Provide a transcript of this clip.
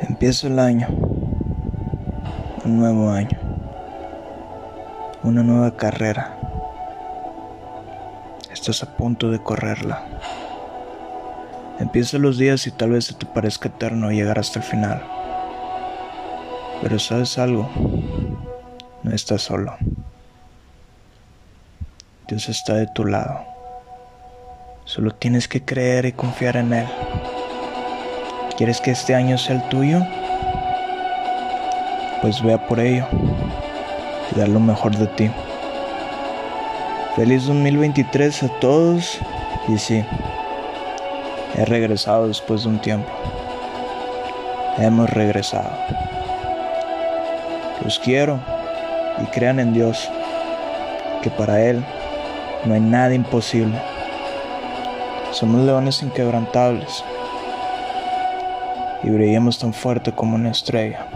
Empieza el año, un nuevo año, una nueva carrera. Estás a punto de correrla. Empieza los días y tal vez se te parezca eterno llegar hasta el final. Pero sabes algo, no estás solo. Dios está de tu lado. Solo tienes que creer y confiar en Él. ¿Quieres que este año sea el tuyo? Pues vea por ello y da lo mejor de ti. Feliz 2023 a todos y sí, he regresado después de un tiempo. Hemos regresado. Los quiero y crean en Dios, que para Él no hay nada imposible. Somos leones inquebrantables y brillemos tan fuerte como una estrella.